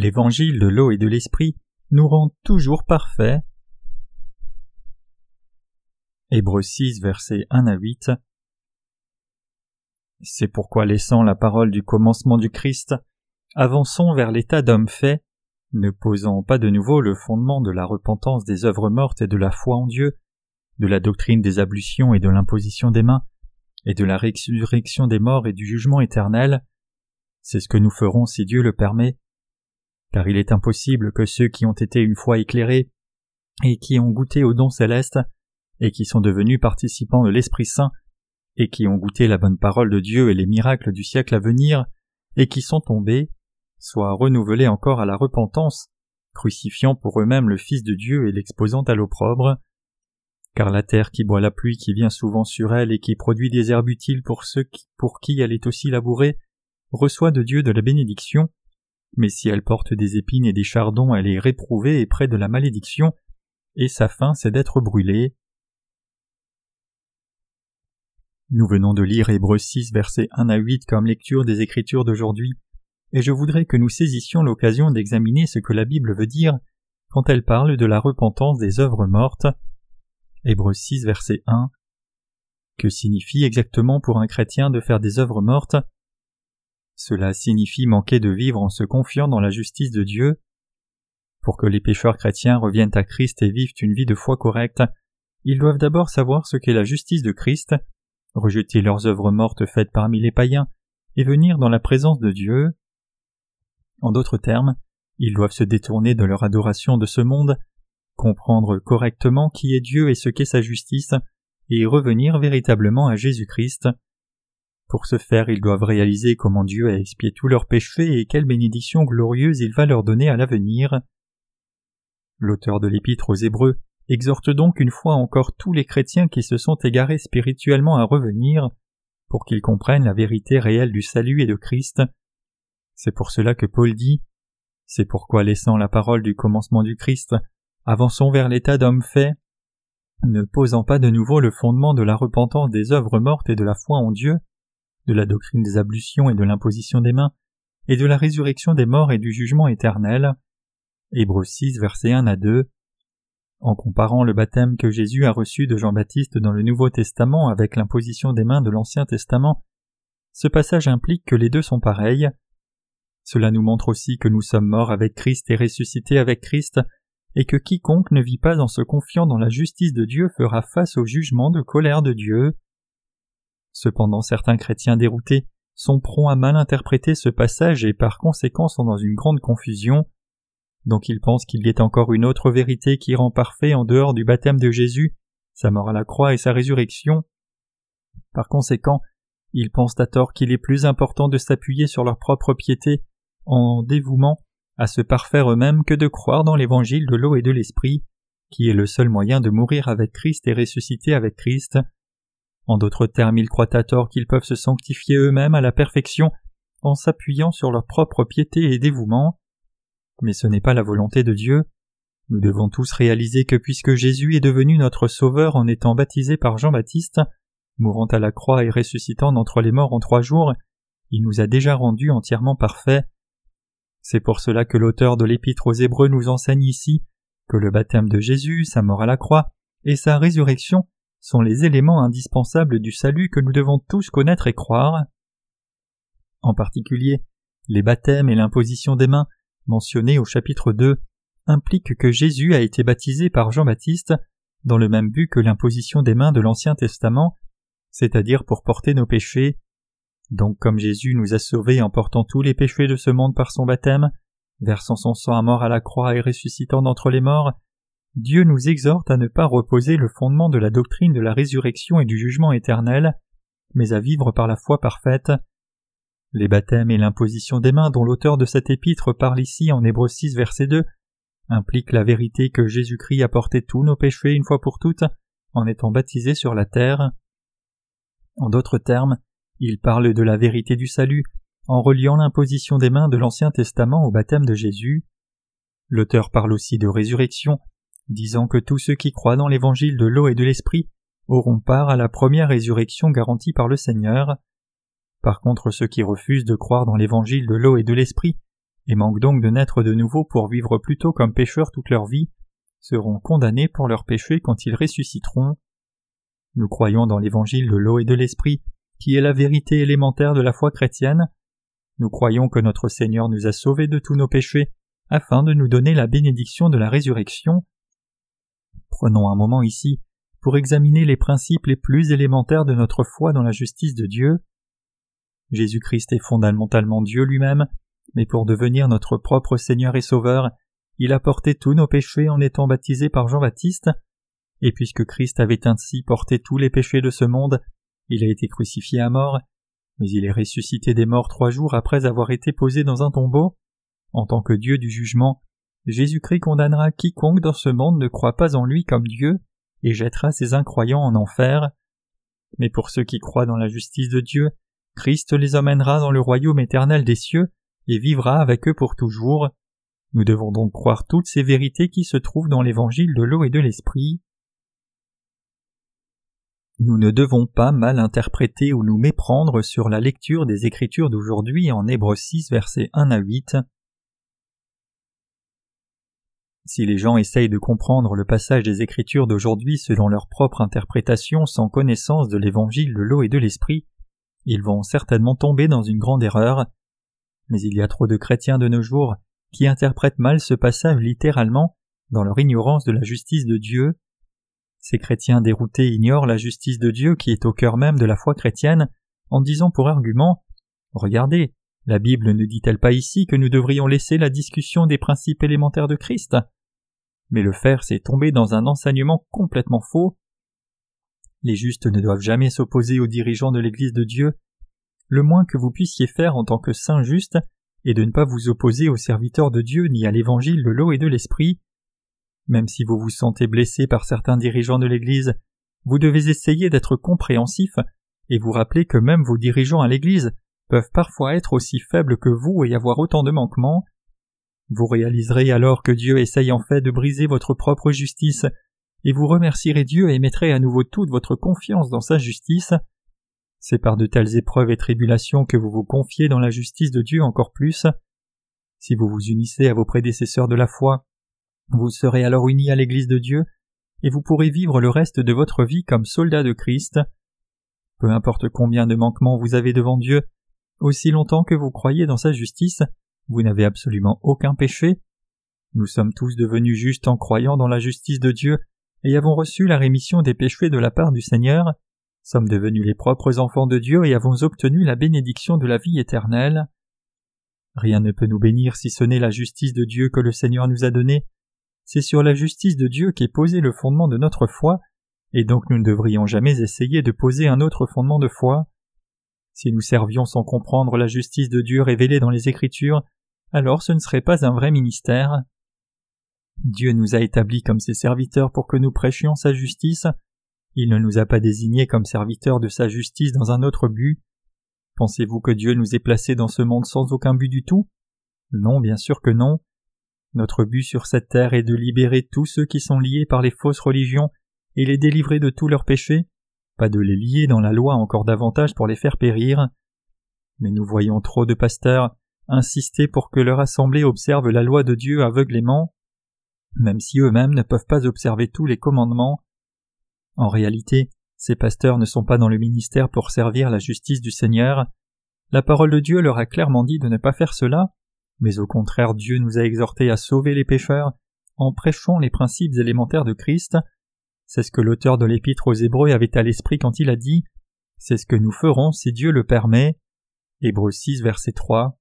L'évangile de l'eau et de l'esprit nous rend toujours parfaits. Hébreux 6, versets 1 à 8. C'est pourquoi laissant la parole du commencement du Christ, avançons vers l'état d'homme fait, ne posant pas de nouveau le fondement de la repentance des œuvres mortes et de la foi en Dieu, de la doctrine des ablutions et de l'imposition des mains, et de la résurrection des morts et du jugement éternel. C'est ce que nous ferons si Dieu le permet, car il est impossible que ceux qui ont été une fois éclairés et qui ont goûté au don céleste et qui sont devenus participants de l'Esprit Saint et qui ont goûté la bonne parole de Dieu et les miracles du siècle à venir et qui sont tombés soient renouvelés encore à la repentance, crucifiant pour eux-mêmes le Fils de Dieu et l'exposant à l'opprobre. Car la terre qui boit la pluie qui vient souvent sur elle et qui produit des herbes utiles pour ceux pour qui elle est aussi labourée, reçoit de Dieu de la bénédiction, mais si elle porte des épines et des chardons, elle est réprouvée et près de la malédiction, et sa fin c'est d'être brûlée. Nous venons de lire Hébreux 6 versets 1 à 8 comme lecture des Écritures d'aujourd'hui, et je voudrais que nous saisissions l'occasion d'examiner ce que la Bible veut dire quand elle parle de la repentance des œuvres mortes. Hébreux 6 verset 1 Que signifie exactement pour un chrétien de faire des œuvres mortes cela signifie manquer de vivre en se confiant dans la justice de Dieu. Pour que les pécheurs chrétiens reviennent à Christ et vivent une vie de foi correcte, ils doivent d'abord savoir ce qu'est la justice de Christ, rejeter leurs œuvres mortes faites parmi les païens, et venir dans la présence de Dieu. En d'autres termes, ils doivent se détourner de leur adoration de ce monde, comprendre correctement qui est Dieu et ce qu'est sa justice, et revenir véritablement à Jésus-Christ. Pour ce faire, ils doivent réaliser comment Dieu a expié tous leurs péchés et quelle bénédiction glorieuse il va leur donner à l'avenir. L'auteur de l'épître aux Hébreux exhorte donc une fois encore tous les chrétiens qui se sont égarés spirituellement à revenir, pour qu'ils comprennent la vérité réelle du salut et de Christ. C'est pour cela que Paul dit C'est pourquoi laissant la parole du commencement du Christ, avançons vers l'état d'homme fait, ne posant pas de nouveau le fondement de la repentance des œuvres mortes et de la foi en Dieu, de la doctrine des ablutions et de l'imposition des mains, et de la résurrection des morts et du jugement éternel. Hébreux 6, versets 1 à 2. En comparant le baptême que Jésus a reçu de Jean-Baptiste dans le Nouveau Testament avec l'imposition des mains de l'Ancien Testament, ce passage implique que les deux sont pareils. Cela nous montre aussi que nous sommes morts avec Christ et ressuscités avec Christ, et que quiconque ne vit pas en se confiant dans la justice de Dieu fera face au jugement de colère de Dieu. Cependant certains chrétiens déroutés sont prompts à mal interpréter ce passage et par conséquent sont dans une grande confusion. Donc ils pensent qu'il y a encore une autre vérité qui rend parfait en dehors du baptême de Jésus, sa mort à la croix et sa résurrection. Par conséquent, ils pensent à tort qu'il est plus important de s'appuyer sur leur propre piété en dévouement à se parfaire eux-mêmes que de croire dans l'évangile de l'eau et de l'esprit, qui est le seul moyen de mourir avec Christ et ressusciter avec Christ. En d'autres termes, ils croient à tort qu'ils peuvent se sanctifier eux-mêmes à la perfection en s'appuyant sur leur propre piété et dévouement. Mais ce n'est pas la volonté de Dieu. Nous devons tous réaliser que puisque Jésus est devenu notre Sauveur en étant baptisé par Jean-Baptiste, mourant à la croix et ressuscitant d'entre les morts en trois jours, il nous a déjà rendus entièrement parfaits. C'est pour cela que l'auteur de l'Épître aux Hébreux nous enseigne ici que le baptême de Jésus, sa mort à la croix et sa résurrection sont les éléments indispensables du salut que nous devons tous connaître et croire. En particulier, les baptêmes et l'imposition des mains, mentionnés au chapitre 2, impliquent que Jésus a été baptisé par Jean-Baptiste dans le même but que l'imposition des mains de l'Ancien Testament, c'est-à-dire pour porter nos péchés. Donc comme Jésus nous a sauvés en portant tous les péchés de ce monde par son baptême, versant son sang à mort à la croix et ressuscitant d'entre les morts, Dieu nous exhorte à ne pas reposer le fondement de la doctrine de la résurrection et du jugement éternel, mais à vivre par la foi parfaite. Les baptêmes et l'imposition des mains dont l'auteur de cet épître parle ici en Hébreux 6 verset 2 impliquent la vérité que Jésus-Christ a porté tous nos péchés une fois pour toutes en étant baptisé sur la terre. En d'autres termes, il parle de la vérité du salut en reliant l'imposition des mains de l'Ancien Testament au baptême de Jésus. L'auteur parle aussi de résurrection disant que tous ceux qui croient dans l'évangile de l'eau et de l'esprit auront part à la première résurrection garantie par le Seigneur. Par contre, ceux qui refusent de croire dans l'évangile de l'eau et de l'esprit et manquent donc de naître de nouveau pour vivre plutôt comme pécheurs toute leur vie, seront condamnés pour leurs péchés quand ils ressusciteront. Nous croyons dans l'évangile de l'eau et de l'esprit, qui est la vérité élémentaire de la foi chrétienne. Nous croyons que notre Seigneur nous a sauvés de tous nos péchés, afin de nous donner la bénédiction de la résurrection. Prenons un moment ici pour examiner les principes les plus élémentaires de notre foi dans la justice de Dieu. Jésus-Christ est fondamentalement Dieu lui-même, mais pour devenir notre propre Seigneur et Sauveur, il a porté tous nos péchés en étant baptisé par Jean-Baptiste, et puisque Christ avait ainsi porté tous les péchés de ce monde, il a été crucifié à mort, mais il est ressuscité des morts trois jours après avoir été posé dans un tombeau. En tant que Dieu du jugement, Jésus-Christ condamnera quiconque dans ce monde ne croit pas en lui comme Dieu, et jettera ses incroyants en enfer. Mais pour ceux qui croient dans la justice de Dieu, Christ les emmènera dans le royaume éternel des cieux, et vivra avec eux pour toujours. Nous devons donc croire toutes ces vérités qui se trouvent dans l'évangile de l'eau et de l'esprit. Nous ne devons pas mal interpréter ou nous méprendre sur la lecture des Écritures d'aujourd'hui en Hébreux 6 versets 1 à 8. Si les gens essayent de comprendre le passage des Écritures d'aujourd'hui selon leur propre interprétation sans connaissance de l'évangile de l'eau et de l'esprit, ils vont certainement tomber dans une grande erreur. Mais il y a trop de chrétiens de nos jours qui interprètent mal ce passage littéralement dans leur ignorance de la justice de Dieu. Ces chrétiens déroutés ignorent la justice de Dieu qui est au cœur même de la foi chrétienne en disant pour argument Regardez, la Bible ne dit-elle pas ici que nous devrions laisser la discussion des principes élémentaires de Christ? Mais le faire, c'est tomber dans un enseignement complètement faux. Les justes ne doivent jamais s'opposer aux dirigeants de l'Église de Dieu. Le moins que vous puissiez faire en tant que saint juste est de ne pas vous opposer aux serviteurs de Dieu ni à l'évangile de l'eau et de l'esprit. Même si vous vous sentez blessé par certains dirigeants de l'Église, vous devez essayer d'être compréhensif et vous rappeler que même vos dirigeants à l'Église peuvent parfois être aussi faibles que vous et avoir autant de manquements. Vous réaliserez alors que Dieu essaye en fait de briser votre propre justice, et vous remercierez Dieu et mettrez à nouveau toute votre confiance dans sa justice. C'est par de telles épreuves et tribulations que vous vous confiez dans la justice de Dieu encore plus. Si vous vous unissez à vos prédécesseurs de la foi, vous serez alors unis à l'Église de Dieu, et vous pourrez vivre le reste de votre vie comme soldat de Christ. Peu importe combien de manquements vous avez devant Dieu, aussi longtemps que vous croyez dans sa justice, vous n'avez absolument aucun péché. Nous sommes tous devenus justes en croyant dans la justice de Dieu et avons reçu la rémission des péchés de la part du Seigneur, sommes devenus les propres enfants de Dieu et avons obtenu la bénédiction de la vie éternelle. Rien ne peut nous bénir si ce n'est la justice de Dieu que le Seigneur nous a donnée. C'est sur la justice de Dieu qu'est posé le fondement de notre foi, et donc nous ne devrions jamais essayer de poser un autre fondement de foi. Si nous servions sans comprendre la justice de Dieu révélée dans les Écritures, alors ce ne serait pas un vrai ministère. Dieu nous a établis comme ses serviteurs pour que nous prêchions sa justice. Il ne nous a pas désignés comme serviteurs de sa justice dans un autre but. Pensez-vous que Dieu nous ait placés dans ce monde sans aucun but du tout? Non, bien sûr que non. Notre but sur cette terre est de libérer tous ceux qui sont liés par les fausses religions et les délivrer de tous leurs péchés pas de les lier dans la loi encore davantage pour les faire périr. Mais nous voyons trop de pasteurs insister pour que leur assemblée observe la loi de Dieu aveuglément, même si eux-mêmes ne peuvent pas observer tous les commandements. En réalité, ces pasteurs ne sont pas dans le ministère pour servir la justice du Seigneur. La parole de Dieu leur a clairement dit de ne pas faire cela, mais au contraire Dieu nous a exhortés à sauver les pécheurs en prêchant les principes élémentaires de Christ c'est ce que l'auteur de l'épître aux Hébreux avait à l'esprit quand il a dit C'est ce que nous ferons si Dieu le permet. Hébreux 6, verset 3.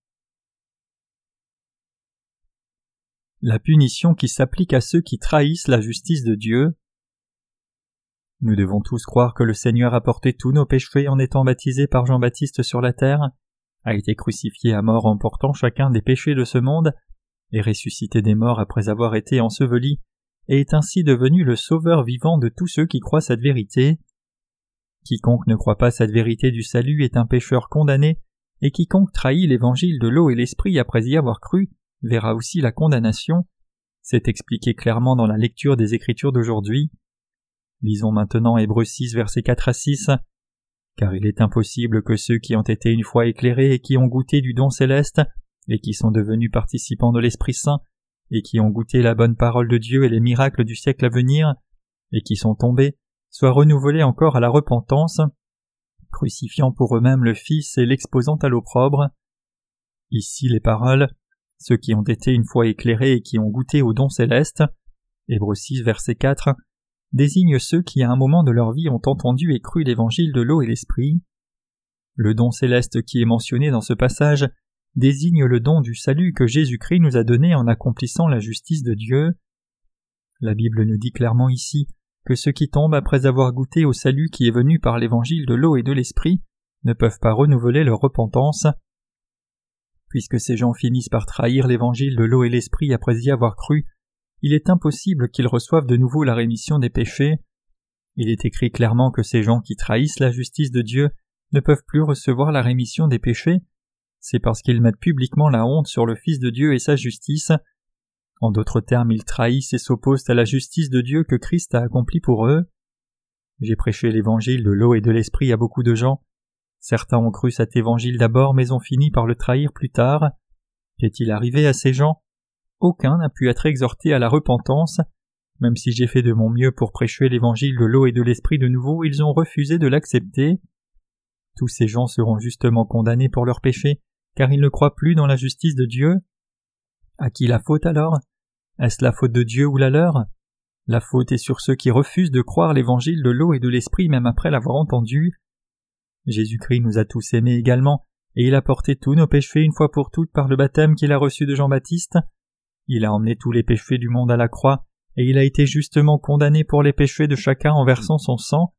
La punition qui s'applique à ceux qui trahissent la justice de Dieu. Nous devons tous croire que le Seigneur a porté tous nos péchés en étant baptisé par Jean-Baptiste sur la terre, a été crucifié à mort en portant chacun des péchés de ce monde, et ressuscité des morts après avoir été enseveli et est ainsi devenu le sauveur vivant de tous ceux qui croient cette vérité. Quiconque ne croit pas cette vérité du salut est un pécheur condamné, et quiconque trahit l'évangile de l'eau et l'esprit après y avoir cru verra aussi la condamnation. C'est expliqué clairement dans la lecture des Écritures d'aujourd'hui. Lisons maintenant Hébreux 6 versets 4 à 6. Car il est impossible que ceux qui ont été une fois éclairés et qui ont goûté du don céleste et qui sont devenus participants de l'Esprit Saint, et qui ont goûté la bonne parole de Dieu et les miracles du siècle à venir, et qui sont tombés, soient renouvelés encore à la repentance, crucifiant pour eux-mêmes le Fils et l'exposant à l'opprobre. Ici les paroles, ceux qui ont été une fois éclairés et qui ont goûté au don céleste, Hébreux 6 verset 4, désignent ceux qui à un moment de leur vie ont entendu et cru l'évangile de l'eau et l'esprit. Le don céleste qui est mentionné dans ce passage désigne le don du salut que Jésus-Christ nous a donné en accomplissant la justice de Dieu. La Bible nous dit clairement ici que ceux qui tombent après avoir goûté au salut qui est venu par l'évangile de l'eau et de l'esprit ne peuvent pas renouveler leur repentance. Puisque ces gens finissent par trahir l'évangile de l'eau et l'esprit après y avoir cru, il est impossible qu'ils reçoivent de nouveau la rémission des péchés. Il est écrit clairement que ces gens qui trahissent la justice de Dieu ne peuvent plus recevoir la rémission des péchés, c'est parce qu'ils mettent publiquement la honte sur le Fils de Dieu et sa justice. En d'autres termes, ils trahissent et s'opposent à la justice de Dieu que Christ a accomplie pour eux. J'ai prêché l'évangile de l'eau et de l'esprit à beaucoup de gens. Certains ont cru cet évangile d'abord mais ont fini par le trahir plus tard. Qu'est-il arrivé à ces gens? Aucun n'a pu être exhorté à la repentance. Même si j'ai fait de mon mieux pour prêcher l'évangile de l'eau et de l'esprit de nouveau, ils ont refusé de l'accepter. Tous ces gens seront justement condamnés pour leurs péchés, car ils ne croient plus dans la justice de Dieu. À qui la faute alors? Est-ce la faute de Dieu ou la leur? La faute est sur ceux qui refusent de croire l'évangile de l'eau et de l'esprit même après l'avoir entendu. Jésus-Christ nous a tous aimés également, et il a porté tous nos péchés une fois pour toutes par le baptême qu'il a reçu de Jean-Baptiste. Il a emmené tous les péchés du monde à la croix, et il a été justement condamné pour les péchés de chacun en versant son sang.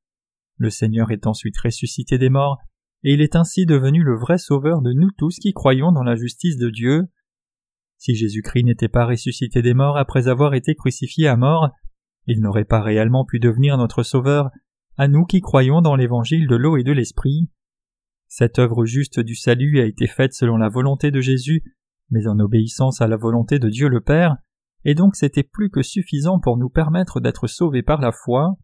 Le Seigneur est ensuite ressuscité des morts, et il est ainsi devenu le vrai sauveur de nous tous qui croyons dans la justice de Dieu. Si Jésus-Christ n'était pas ressuscité des morts après avoir été crucifié à mort, il n'aurait pas réellement pu devenir notre sauveur, à nous qui croyons dans l'évangile de l'eau et de l'esprit. Cette œuvre juste du salut a été faite selon la volonté de Jésus, mais en obéissance à la volonté de Dieu le Père, et donc c'était plus que suffisant pour nous permettre d'être sauvés par la foi.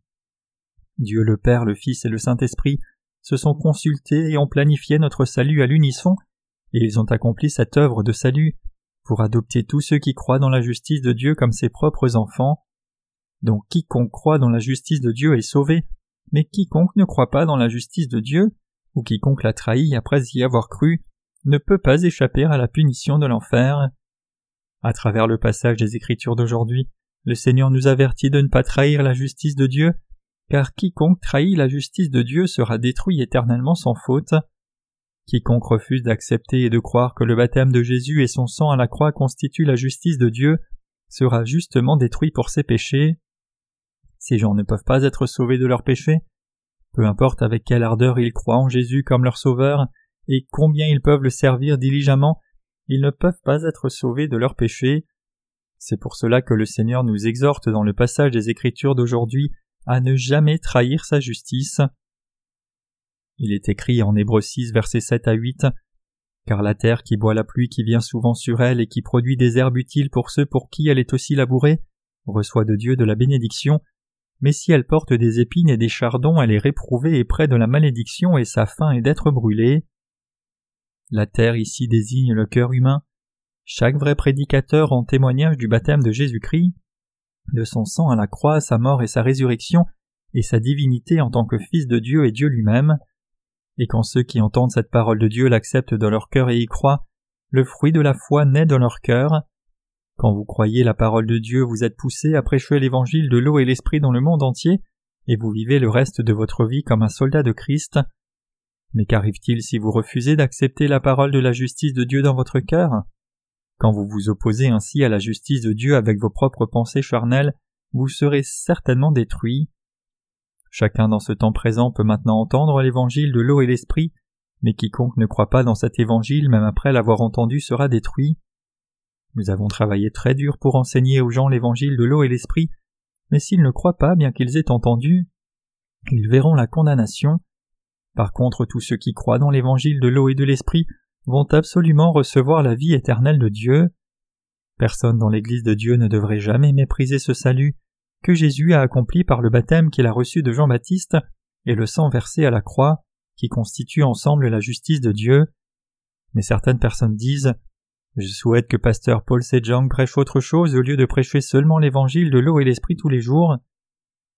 Dieu le Père, le Fils et le Saint-Esprit se sont consultés et ont planifié notre salut à l'unisson, et ils ont accompli cette œuvre de salut pour adopter tous ceux qui croient dans la justice de Dieu comme ses propres enfants. Donc quiconque croit dans la justice de Dieu est sauvé, mais quiconque ne croit pas dans la justice de Dieu, ou quiconque l'a trahi après y avoir cru, ne peut pas échapper à la punition de l'enfer. À travers le passage des Écritures d'aujourd'hui, le Seigneur nous avertit de ne pas trahir la justice de Dieu, car quiconque trahit la justice de Dieu sera détruit éternellement sans faute. Quiconque refuse d'accepter et de croire que le baptême de Jésus et son sang à la croix constituent la justice de Dieu sera justement détruit pour ses péchés. Ces gens ne peuvent pas être sauvés de leurs péchés. Peu importe avec quelle ardeur ils croient en Jésus comme leur sauveur et combien ils peuvent le servir diligemment, ils ne peuvent pas être sauvés de leurs péchés. C'est pour cela que le Seigneur nous exhorte dans le passage des Écritures d'aujourd'hui à ne jamais trahir sa justice. Il est écrit en Hébreux 6 versets 7 à 8 Car la terre qui boit la pluie qui vient souvent sur elle et qui produit des herbes utiles pour ceux pour qui elle est aussi labourée, reçoit de Dieu de la bénédiction, mais si elle porte des épines et des chardons, elle est réprouvée et près de la malédiction et sa fin est d'être brûlée. La terre ici désigne le cœur humain. Chaque vrai prédicateur en témoignage du baptême de Jésus-Christ de son sang à la croix, sa mort et sa résurrection, et sa divinité en tant que Fils de Dieu et Dieu lui-même. Et quand ceux qui entendent cette parole de Dieu l'acceptent dans leur cœur et y croient, le fruit de la foi naît dans leur cœur. Quand vous croyez la parole de Dieu, vous êtes poussé à prêcher l'évangile de l'eau et l'esprit dans le monde entier, et vous vivez le reste de votre vie comme un soldat de Christ. Mais qu'arrive-t-il si vous refusez d'accepter la parole de la justice de Dieu dans votre cœur? Quand vous vous opposez ainsi à la justice de Dieu avec vos propres pensées charnelles, vous serez certainement détruit. Chacun dans ce temps présent peut maintenant entendre l'évangile de l'eau et l'esprit, mais quiconque ne croit pas dans cet évangile même après l'avoir entendu sera détruit. Nous avons travaillé très dur pour enseigner aux gens l'évangile de l'eau et l'esprit, mais s'ils ne croient pas bien qu'ils aient entendu, ils verront la condamnation. Par contre, tous ceux qui croient dans l'évangile de l'eau et de l'esprit vont absolument recevoir la vie éternelle de Dieu. Personne dans l'Église de Dieu ne devrait jamais mépriser ce salut que Jésus a accompli par le baptême qu'il a reçu de Jean-Baptiste et le sang versé à la croix, qui constituent ensemble la justice de Dieu. Mais certaines personnes disent Je souhaite que pasteur Paul Sejong prêche autre chose au lieu de prêcher seulement l'évangile de l'eau et l'esprit tous les jours.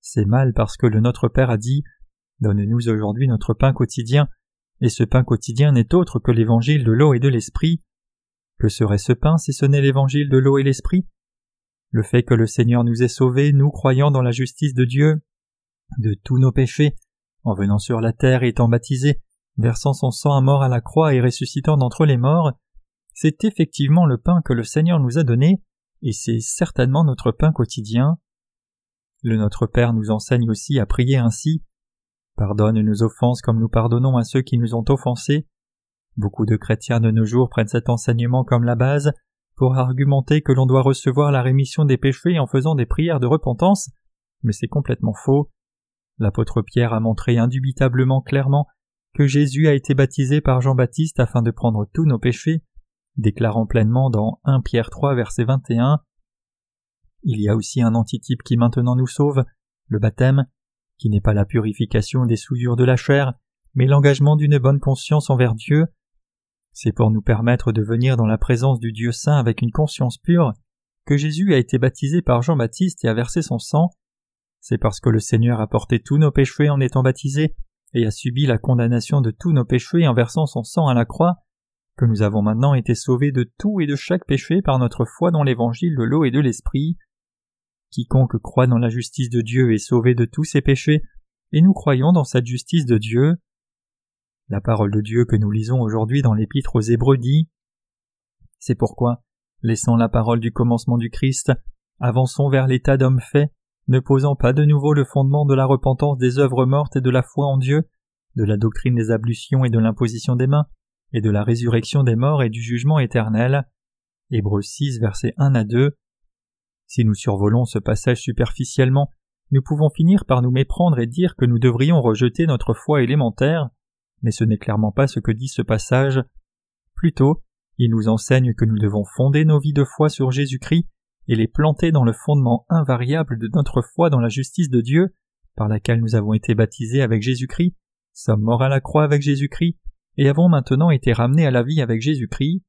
C'est mal parce que le Notre Père a dit Donne-nous aujourd'hui notre pain quotidien, et ce pain quotidien n'est autre que l'évangile de l'eau et de l'esprit. Que serait ce pain si ce n'est l'évangile de l'eau et l'esprit? Le fait que le Seigneur nous ait sauvés, nous croyant dans la justice de Dieu, de tous nos péchés, en venant sur la terre et étant baptisé, versant son sang à mort à la croix et ressuscitant d'entre les morts, c'est effectivement le pain que le Seigneur nous a donné, et c'est certainement notre pain quotidien. Le Notre Père nous enseigne aussi à prier ainsi. Pardonne nos offenses comme nous pardonnons à ceux qui nous ont offensés. Beaucoup de chrétiens de nos jours prennent cet enseignement comme la base pour argumenter que l'on doit recevoir la rémission des péchés en faisant des prières de repentance, mais c'est complètement faux. L'apôtre Pierre a montré indubitablement clairement que Jésus a été baptisé par Jean-Baptiste afin de prendre tous nos péchés, déclarant pleinement dans 1 Pierre 3 verset 21 Il y a aussi un antitype qui maintenant nous sauve, le baptême, qui n'est pas la purification des souillures de la chair, mais l'engagement d'une bonne conscience envers Dieu. C'est pour nous permettre de venir dans la présence du Dieu saint avec une conscience pure que Jésus a été baptisé par Jean-Baptiste et a versé son sang, c'est parce que le Seigneur a porté tous nos péchés en étant baptisé et a subi la condamnation de tous nos péchés en versant son sang à la croix, que nous avons maintenant été sauvés de tout et de chaque péché par notre foi dans l'évangile de l'eau et de l'esprit. Quiconque croit dans la justice de Dieu est sauvé de tous ses péchés, et nous croyons dans cette justice de Dieu. La parole de Dieu que nous lisons aujourd'hui dans l'épître aux Hébreux dit C'est pourquoi, laissant la parole du commencement du Christ, avançons vers l'état d'homme fait, ne posant pas de nouveau le fondement de la repentance des œuvres mortes et de la foi en Dieu, de la doctrine des ablutions et de l'imposition des mains, et de la résurrection des morts et du jugement éternel. Hébreux 6, versets 1 à 2. Si nous survolons ce passage superficiellement, nous pouvons finir par nous méprendre et dire que nous devrions rejeter notre foi élémentaire, mais ce n'est clairement pas ce que dit ce passage. Plutôt, il nous enseigne que nous devons fonder nos vies de foi sur Jésus-Christ et les planter dans le fondement invariable de notre foi dans la justice de Dieu, par laquelle nous avons été baptisés avec Jésus-Christ, sommes morts à la croix avec Jésus-Christ, et avons maintenant été ramenés à la vie avec Jésus-Christ.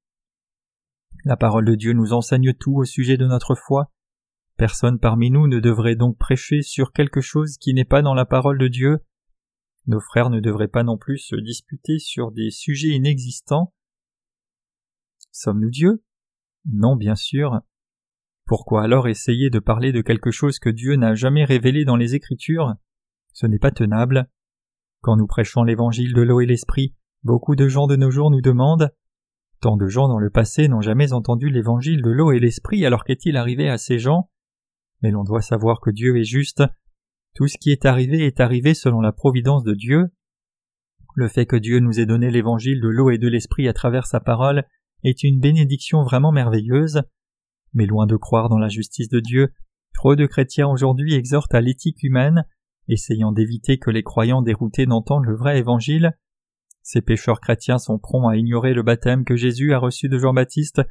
La parole de Dieu nous enseigne tout au sujet de notre foi. Personne parmi nous ne devrait donc prêcher sur quelque chose qui n'est pas dans la parole de Dieu. Nos frères ne devraient pas non plus se disputer sur des sujets inexistants. Sommes-nous Dieu Non, bien sûr. Pourquoi alors essayer de parler de quelque chose que Dieu n'a jamais révélé dans les Écritures? Ce n'est pas tenable. Quand nous prêchons l'évangile de l'eau et l'esprit, beaucoup de gens de nos jours nous demandent Tant de gens dans le passé n'ont jamais entendu l'évangile de l'eau et l'esprit, alors qu'est-il arrivé à ces gens? Mais l'on doit savoir que Dieu est juste. Tout ce qui est arrivé est arrivé selon la providence de Dieu. Le fait que Dieu nous ait donné l'évangile de l'eau et de l'esprit à travers sa parole est une bénédiction vraiment merveilleuse. Mais loin de croire dans la justice de Dieu, trop de chrétiens aujourd'hui exhortent à l'éthique humaine, essayant d'éviter que les croyants déroutés n'entendent le vrai évangile. Ces pécheurs chrétiens sont prompts à ignorer le baptême que Jésus a reçu de Jean-Baptiste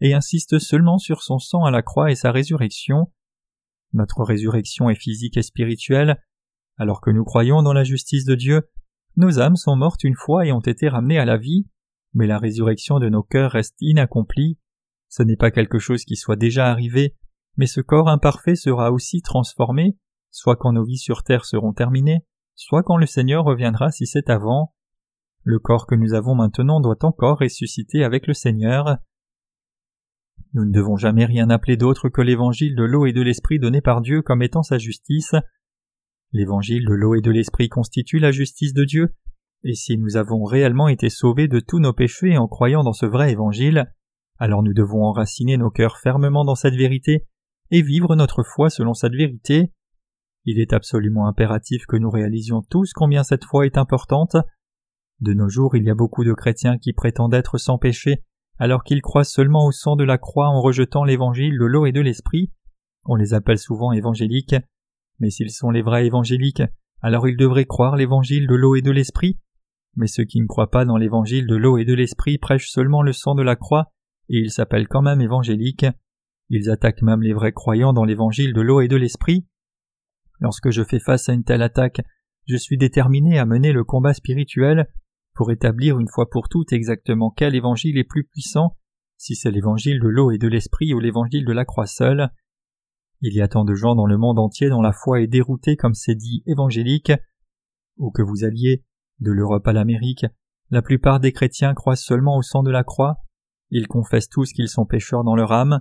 et insistent seulement sur son sang à la croix et sa résurrection. Notre résurrection est physique et spirituelle. Alors que nous croyons dans la justice de Dieu, nos âmes sont mortes une fois et ont été ramenées à la vie, mais la résurrection de nos cœurs reste inaccomplie. Ce n'est pas quelque chose qui soit déjà arrivé, mais ce corps imparfait sera aussi transformé, soit quand nos vies sur terre seront terminées, soit quand le Seigneur reviendra si c'est avant. Le corps que nous avons maintenant doit encore ressusciter avec le Seigneur. Nous ne devons jamais rien appeler d'autre que l'évangile de l'eau et de l'esprit donné par Dieu comme étant sa justice. L'évangile de l'eau et de l'esprit constitue la justice de Dieu, et si nous avons réellement été sauvés de tous nos péchés en croyant dans ce vrai évangile, alors nous devons enraciner nos cœurs fermement dans cette vérité et vivre notre foi selon cette vérité. Il est absolument impératif que nous réalisions tous combien cette foi est importante. De nos jours, il y a beaucoup de chrétiens qui prétendent être sans péché, alors qu'ils croient seulement au sang de la croix en rejetant l'évangile de l'eau et de l'esprit. On les appelle souvent évangéliques. Mais s'ils sont les vrais évangéliques, alors ils devraient croire l'évangile de l'eau et de l'esprit. Mais ceux qui ne croient pas dans l'évangile de l'eau et de l'esprit prêchent seulement le sang de la croix et ils s'appellent quand même évangéliques. Ils attaquent même les vrais croyants dans l'évangile de l'eau et de l'esprit. Lorsque je fais face à une telle attaque, je suis déterminé à mener le combat spirituel pour établir une fois pour toutes exactement quel évangile est plus puissant si c'est l'évangile de l'eau et de l'esprit ou l'évangile de la croix seule. Il y a tant de gens dans le monde entier dont la foi est déroutée comme c'est dit évangélique. Où que vous alliez, de l'Europe à l'Amérique, la plupart des chrétiens croient seulement au sang de la croix. Ils confessent tous qu'ils sont pécheurs dans leur âme.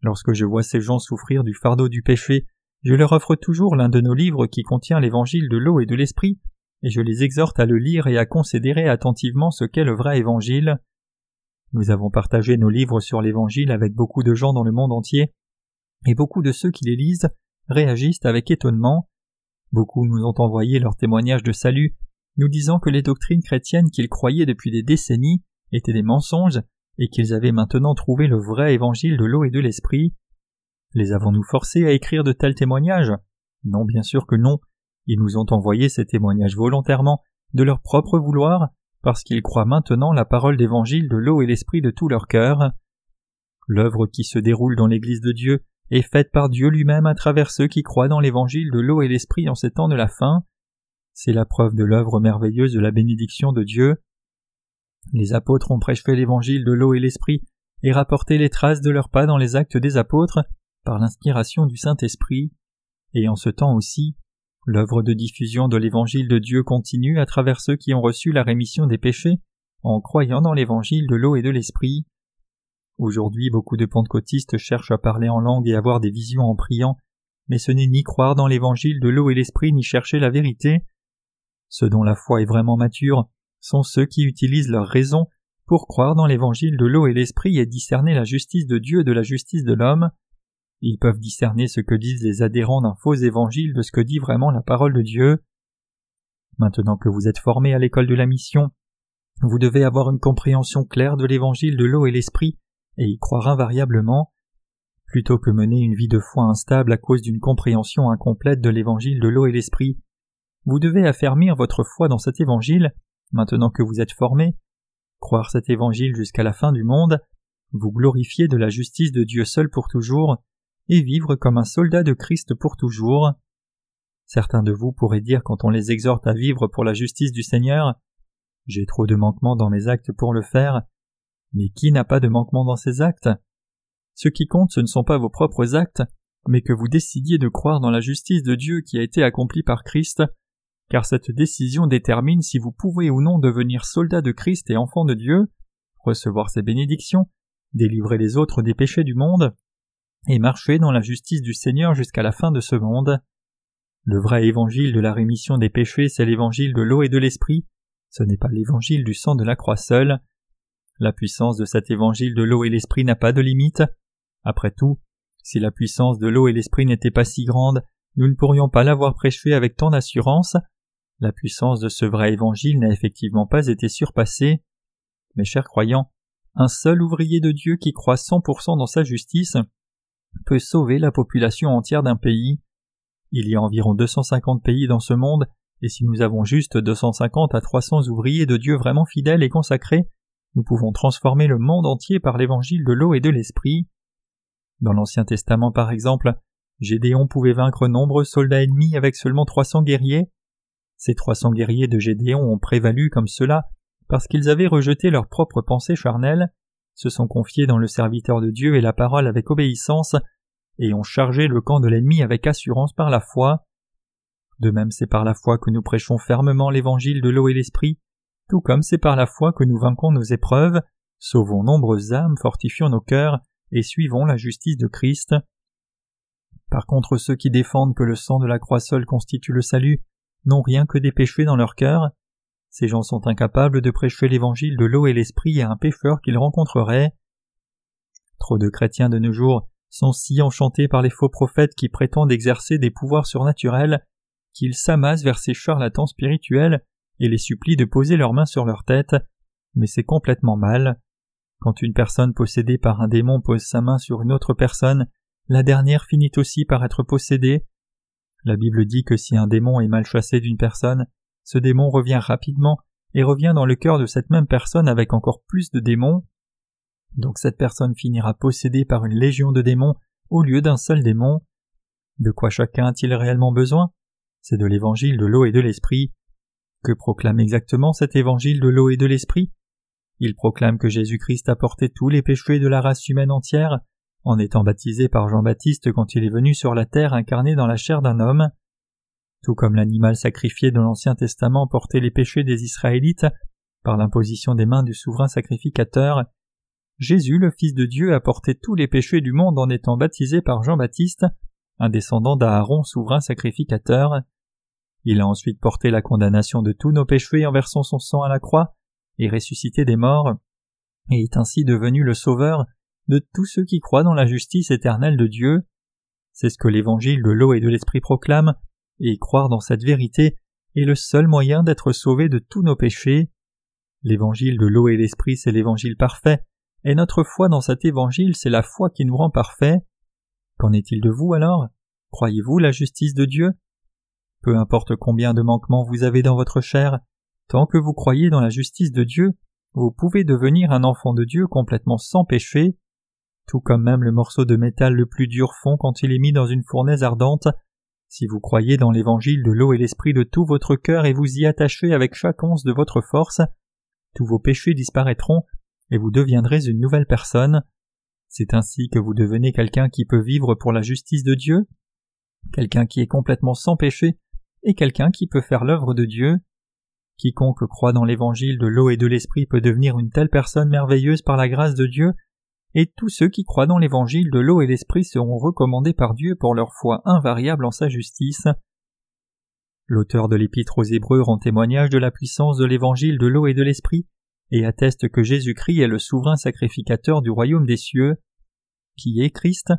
Lorsque je vois ces gens souffrir du fardeau du péché, je leur offre toujours l'un de nos livres qui contient l'évangile de l'eau et de l'esprit, et je les exhorte à le lire et à considérer attentivement ce qu'est le vrai évangile. Nous avons partagé nos livres sur l'Évangile avec beaucoup de gens dans le monde entier, et beaucoup de ceux qui les lisent réagissent avec étonnement. Beaucoup nous ont envoyé leurs témoignages de salut, nous disant que les doctrines chrétiennes qu'ils croyaient depuis des décennies étaient des mensonges, et qu'ils avaient maintenant trouvé le vrai évangile de l'eau et de l'esprit. Les avons-nous forcés à écrire de tels témoignages? Non, bien sûr que non. Ils nous ont envoyé ces témoignages volontairement, de leur propre vouloir, parce qu'ils croient maintenant la parole d'évangile de l'eau et l'esprit de tout leur cœur. L'œuvre qui se déroule dans l'Église de Dieu est faite par Dieu lui-même à travers ceux qui croient dans l'évangile de l'eau et l'esprit en ces temps de la fin. C'est la preuve de l'œuvre merveilleuse de la bénédiction de Dieu. Les apôtres ont prêché l'évangile de l'eau et l'esprit et rapporté les traces de leurs pas dans les actes des apôtres par l'inspiration du Saint-Esprit. Et en ce temps aussi, L'œuvre de diffusion de l'Évangile de Dieu continue à travers ceux qui ont reçu la rémission des péchés en croyant dans l'Évangile de l'eau et de l'Esprit. Aujourd'hui beaucoup de pentecôtistes cherchent à parler en langue et avoir des visions en priant, mais ce n'est ni croire dans l'Évangile de l'eau et l'Esprit ni chercher la vérité. Ceux dont la foi est vraiment mature sont ceux qui utilisent leur raison pour croire dans l'Évangile de l'eau et l'Esprit et discerner la justice de Dieu de la justice de l'homme. Ils peuvent discerner ce que disent les adhérents d'un faux évangile de ce que dit vraiment la parole de Dieu. Maintenant que vous êtes formés à l'école de la mission, vous devez avoir une compréhension claire de l'évangile de l'eau et l'esprit et y croire invariablement. Plutôt que mener une vie de foi instable à cause d'une compréhension incomplète de l'évangile de l'eau et l'esprit, vous devez affermir votre foi dans cet évangile, maintenant que vous êtes formés, croire cet évangile jusqu'à la fin du monde, vous glorifier de la justice de Dieu seul pour toujours, et vivre comme un soldat de Christ pour toujours. Certains de vous pourraient dire quand on les exhorte à vivre pour la justice du Seigneur J'ai trop de manquements dans mes actes pour le faire. Mais qui n'a pas de manquements dans ses actes? Ce qui compte, ce ne sont pas vos propres actes, mais que vous décidiez de croire dans la justice de Dieu qui a été accomplie par Christ, car cette décision détermine si vous pouvez ou non devenir soldat de Christ et enfant de Dieu, recevoir ses bénédictions, délivrer les autres des péchés du monde, et marcher dans la justice du Seigneur jusqu'à la fin de ce monde. Le vrai évangile de la rémission des péchés, c'est l'évangile de l'eau et de l'esprit, ce n'est pas l'évangile du sang de la croix seule. La puissance de cet évangile de l'eau et l'esprit n'a pas de limite. Après tout, si la puissance de l'eau et l'esprit n'était pas si grande, nous ne pourrions pas l'avoir prêché avec tant d'assurance. La puissance de ce vrai évangile n'a effectivement pas été surpassée. Mes chers croyants, un seul ouvrier de Dieu qui croit 100% dans sa justice peut sauver la population entière d'un pays. Il y a environ 250 pays dans ce monde, et si nous avons juste 250 à 300 ouvriers de Dieu vraiment fidèles et consacrés, nous pouvons transformer le monde entier par l'évangile de l'eau et de l'esprit. Dans l'Ancien Testament par exemple, Gédéon pouvait vaincre nombreux soldats ennemis avec seulement 300 guerriers. Ces 300 guerriers de Gédéon ont prévalu comme cela parce qu'ils avaient rejeté leurs propres pensées charnelles se sont confiés dans le serviteur de Dieu et la parole avec obéissance, et ont chargé le camp de l'ennemi avec assurance par la foi. De même c'est par la foi que nous prêchons fermement l'évangile de l'eau et l'esprit, tout comme c'est par la foi que nous vainquons nos épreuves, sauvons nombreuses âmes, fortifions nos cœurs, et suivons la justice de Christ. Par contre ceux qui défendent que le sang de la croix seule constitue le salut n'ont rien que des péchés dans leur cœur, ces gens sont incapables de prêcher l'évangile de l'eau et l'esprit à un pécheur qu'ils rencontreraient. Trop de chrétiens de nos jours sont si enchantés par les faux prophètes qui prétendent exercer des pouvoirs surnaturels qu'ils s'amassent vers ces charlatans spirituels et les supplient de poser leurs mains sur leur tête, mais c'est complètement mal. Quand une personne possédée par un démon pose sa main sur une autre personne, la dernière finit aussi par être possédée. La Bible dit que si un démon est mal chassé d'une personne, ce démon revient rapidement et revient dans le cœur de cette même personne avec encore plus de démons. Donc cette personne finira possédée par une légion de démons au lieu d'un seul démon. De quoi chacun a-t-il réellement besoin? C'est de l'évangile de l'eau et de l'esprit. Que proclame exactement cet évangile de l'eau et de l'esprit? Il proclame que Jésus-Christ a porté tous les péchés de la race humaine entière, en étant baptisé par Jean-Baptiste quand il est venu sur la terre incarné dans la chair d'un homme. Tout comme l'animal sacrifié dans l'Ancien Testament portait les péchés des Israélites par l'imposition des mains du souverain sacrificateur, Jésus, le Fils de Dieu, a porté tous les péchés du monde en étant baptisé par Jean-Baptiste, un descendant d'Aaron, souverain sacrificateur. Il a ensuite porté la condamnation de tous nos péchés en versant son sang à la croix et ressuscité des morts, et est ainsi devenu le Sauveur de tous ceux qui croient dans la justice éternelle de Dieu. C'est ce que l'évangile de l'eau et de l'esprit proclame, et croire dans cette vérité est le seul moyen d'être sauvé de tous nos péchés. L'évangile de l'eau et l'esprit, c'est l'évangile parfait, et notre foi dans cet évangile, c'est la foi qui nous rend parfait. Qu'en est-il de vous alors? Croyez-vous la justice de Dieu? Peu importe combien de manquements vous avez dans votre chair, tant que vous croyez dans la justice de Dieu, vous pouvez devenir un enfant de Dieu complètement sans péché, tout comme même le morceau de métal le plus dur fond quand il est mis dans une fournaise ardente. Si vous croyez dans l'évangile de l'eau et l'esprit de tout votre cœur et vous y attachez avec chaque once de votre force, tous vos péchés disparaîtront et vous deviendrez une nouvelle personne. C'est ainsi que vous devenez quelqu'un qui peut vivre pour la justice de Dieu, quelqu'un qui est complètement sans péché, et quelqu'un qui peut faire l'œuvre de Dieu. Quiconque croit dans l'évangile de l'eau et de l'esprit peut devenir une telle personne merveilleuse par la grâce de Dieu, et tous ceux qui croient dans l'évangile de l'eau et l'esprit seront recommandés par Dieu pour leur foi invariable en sa justice. L'auteur de l'épître aux Hébreux rend témoignage de la puissance de l'évangile de l'eau et de l'esprit, et atteste que Jésus-Christ est le souverain sacrificateur du royaume des cieux. Qui est Christ?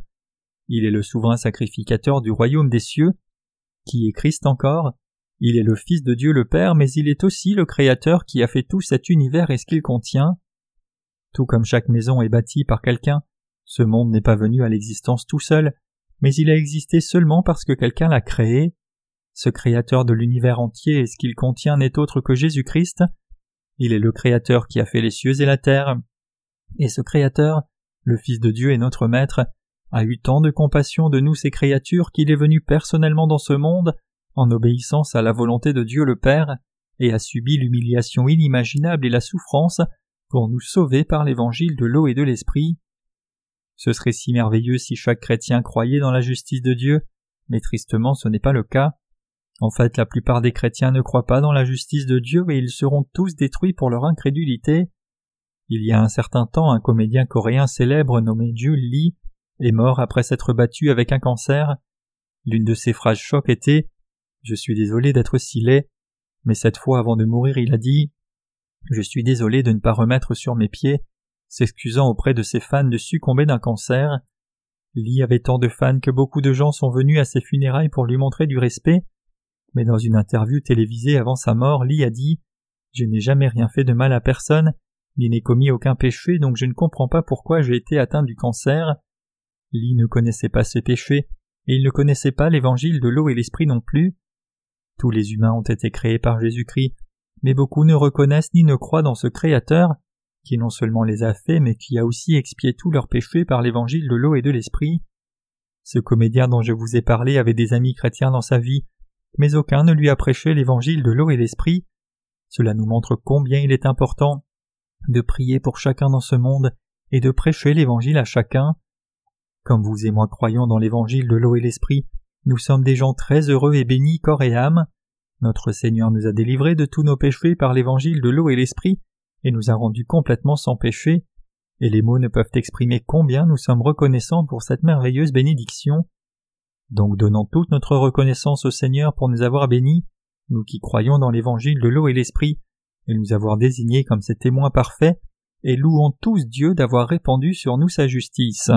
Il est le souverain sacrificateur du royaume des cieux. Qui est Christ encore? Il est le Fils de Dieu le Père, mais il est aussi le Créateur qui a fait tout cet univers et ce qu'il contient. Tout comme chaque maison est bâtie par quelqu'un, ce monde n'est pas venu à l'existence tout seul, mais il a existé seulement parce que quelqu'un l'a créé. Ce Créateur de l'univers entier et ce qu'il contient n'est autre que Jésus-Christ. Il est le Créateur qui a fait les cieux et la terre. Et ce Créateur, le Fils de Dieu et notre Maître, a eu tant de compassion de nous ses créatures qu'il est venu personnellement dans ce monde, en obéissance à la volonté de Dieu le Père, et a subi l'humiliation inimaginable et la souffrance pour nous sauver par l'évangile de l'eau et de l'esprit. Ce serait si merveilleux si chaque chrétien croyait dans la justice de Dieu, mais tristement ce n'est pas le cas. En fait, la plupart des chrétiens ne croient pas dans la justice de Dieu et ils seront tous détruits pour leur incrédulité. Il y a un certain temps, un comédien coréen célèbre nommé Jules Lee est mort après s'être battu avec un cancer. L'une de ses phrases choc était Je suis désolé d'être si laid, mais cette fois avant de mourir il a dit je suis désolé de ne pas remettre sur mes pieds, s'excusant auprès de ses fans de succomber d'un cancer. Lee avait tant de fans que beaucoup de gens sont venus à ses funérailles pour lui montrer du respect. Mais dans une interview télévisée avant sa mort, Lee a dit Je n'ai jamais rien fait de mal à personne, ni n'ai commis aucun péché, donc je ne comprends pas pourquoi j'ai été atteint du cancer. Lee ne connaissait pas ses péchés, et il ne connaissait pas l'évangile de l'eau et l'esprit non plus. Tous les humains ont été créés par Jésus-Christ, mais beaucoup ne reconnaissent ni ne croient dans ce Créateur, qui non seulement les a faits, mais qui a aussi expié tous leurs péchés par l'évangile de l'eau et de l'esprit. Ce comédien dont je vous ai parlé avait des amis chrétiens dans sa vie, mais aucun ne lui a prêché l'évangile de l'eau et l'esprit. Cela nous montre combien il est important de prier pour chacun dans ce monde et de prêcher l'évangile à chacun. Comme vous et moi croyons dans l'évangile de l'eau et l'esprit, nous sommes des gens très heureux et bénis corps et âme. Notre Seigneur nous a délivrés de tous nos péchés par l'évangile de l'eau et l'esprit, et nous a rendus complètement sans péché, et les mots ne peuvent exprimer combien nous sommes reconnaissants pour cette merveilleuse bénédiction. Donc donnons toute notre reconnaissance au Seigneur pour nous avoir bénis, nous qui croyons dans l'évangile de l'eau et l'esprit, et nous avoir désignés comme ses témoins parfaits, et louons tous Dieu d'avoir répandu sur nous sa justice.